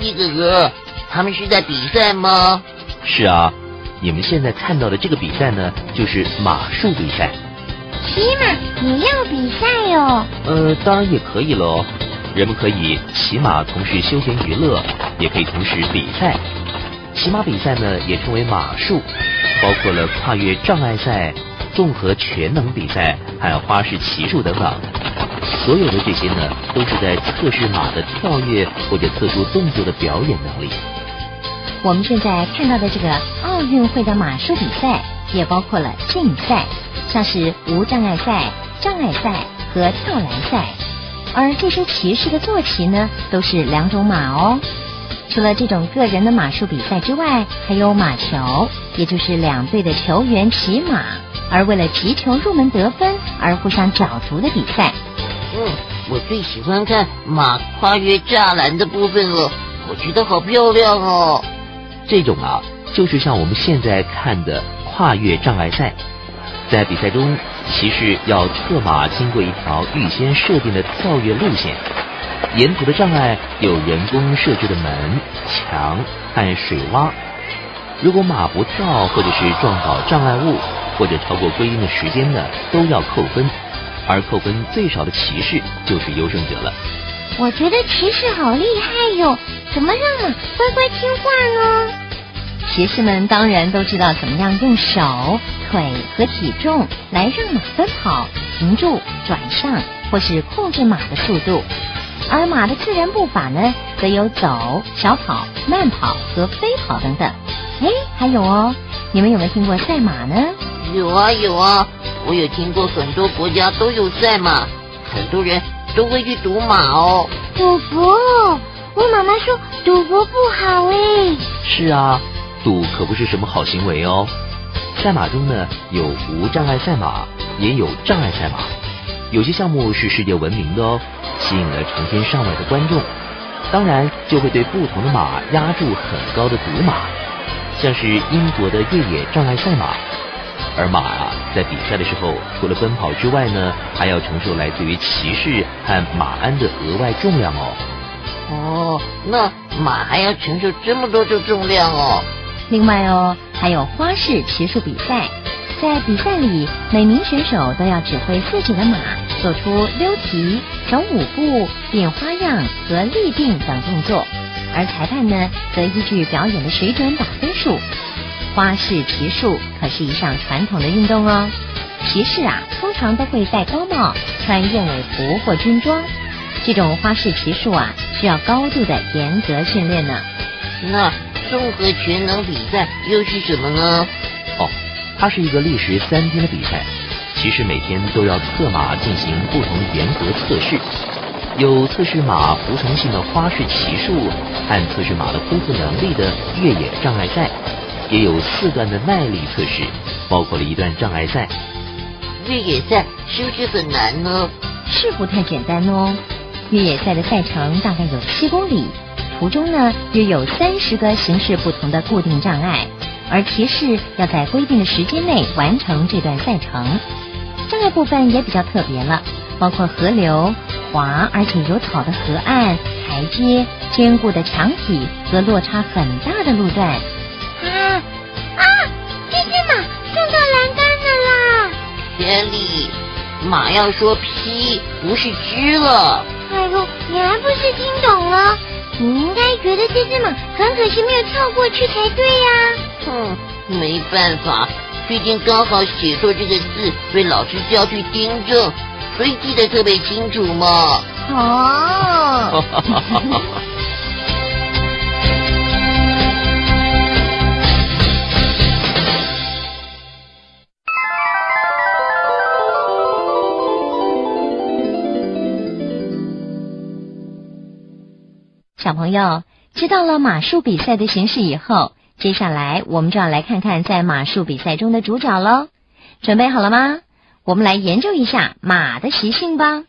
一个人，他们是在比赛吗？是啊，你们现在看到的这个比赛呢，就是马术比赛。骑马也要比赛哟？呃，当然也可以喽。人们可以骑马从事休闲娱乐，也可以同时比赛。骑马比赛呢，也称为马术，包括了跨越障碍赛、综合全能比赛，还有花式骑术等等。所有的这些呢，都是在测试马的跳跃或者特殊动作的表演能力。我们现在看到的这个奥运会的马术比赛，也包括了竞赛，像是无障碍赛、障碍赛和跳栏赛。而这些骑士的坐骑呢，都是两种马哦。除了这种个人的马术比赛之外，还有马球，也就是两队的球员骑马，而为了击球入门得分而互相角逐的比赛。嗯，我最喜欢看马跨越栅栏的部分了，我觉得好漂亮哦。这种啊，就是像我们现在看的跨越障碍赛，在比赛中，骑士要策马经过一条预先设定的跳跃路线。沿途的障碍有人工设置的门、墙和水洼。如果马不跳，或者是撞倒障碍物，或者超过规定的时间呢，都要扣分。而扣分最少的骑士就是优胜者了。我觉得骑士好厉害哟！怎么让马乖乖听话呢？骑士们当然都知道怎么样用手、腿和体重来让马奔跑、停住、转向，或是控制马的速度。而马的自然步伐呢，则有走、小跑、慢跑和飞跑等等。哎，还有哦，你们有没有听过赛马呢？有啊有啊，我也听过很多国家都有赛马，很多人都会去赌马哦。赌博？我妈妈说赌博不好哎。是啊，赌可不是什么好行为哦。赛马中呢，有无障碍赛马，也有障碍赛马。有些项目是世界闻名的哦，吸引了成千上万的观众，当然就会对不同的马压注很高的赌马，像是英国的越野障碍赛马，而马啊在比赛的时候，除了奔跑之外呢，还要承受来自于骑士和马鞍的额外重量哦。哦，那马还要承受这么多的重量哦。另外哦，还有花式骑术比赛。在比赛里，每名选手都要指挥自己的马做出溜蹄、走舞步、变花样和立定等动作，而裁判呢，则依据表演的水准打分数。花式骑术可是一项传统的运动哦，骑士啊，通常都会戴高帽、穿燕尾服或军装。这种花式骑术啊，需要高度的严格训练呢。那综合全能比赛又是什么呢？哦。它是一个历时三天的比赛，骑士每天都要策马进行不同严格测试，有测试马服从性的花式骑术和测试马的恢复能力的越野障碍赛，也有四段的耐力测试，包括了一段障碍赛。越野赛是不是很难呢？是不太简单哦。越野赛的赛程大概有七公里，途中呢约有三十个形式不同的固定障碍。而骑士要在规定的时间内完成这段赛程，障碍部分也比较特别了，包括河流、滑而且有草的河岸、台阶、坚固的墙体和落差很大的路段。啦！田里，马要说劈，不是支了。哎呦，你还不是听懂了？你应该觉得这只马很可惜没有跳过去才对呀。哼，没办法，最近刚好写错这个字，被老师叫去订正，所以记得特别清楚嘛。哦。小朋友知道了马术比赛的形式以后。接下来，我们就要来看看在马术比赛中的主角喽。准备好了吗？我们来研究一下马的习性吧。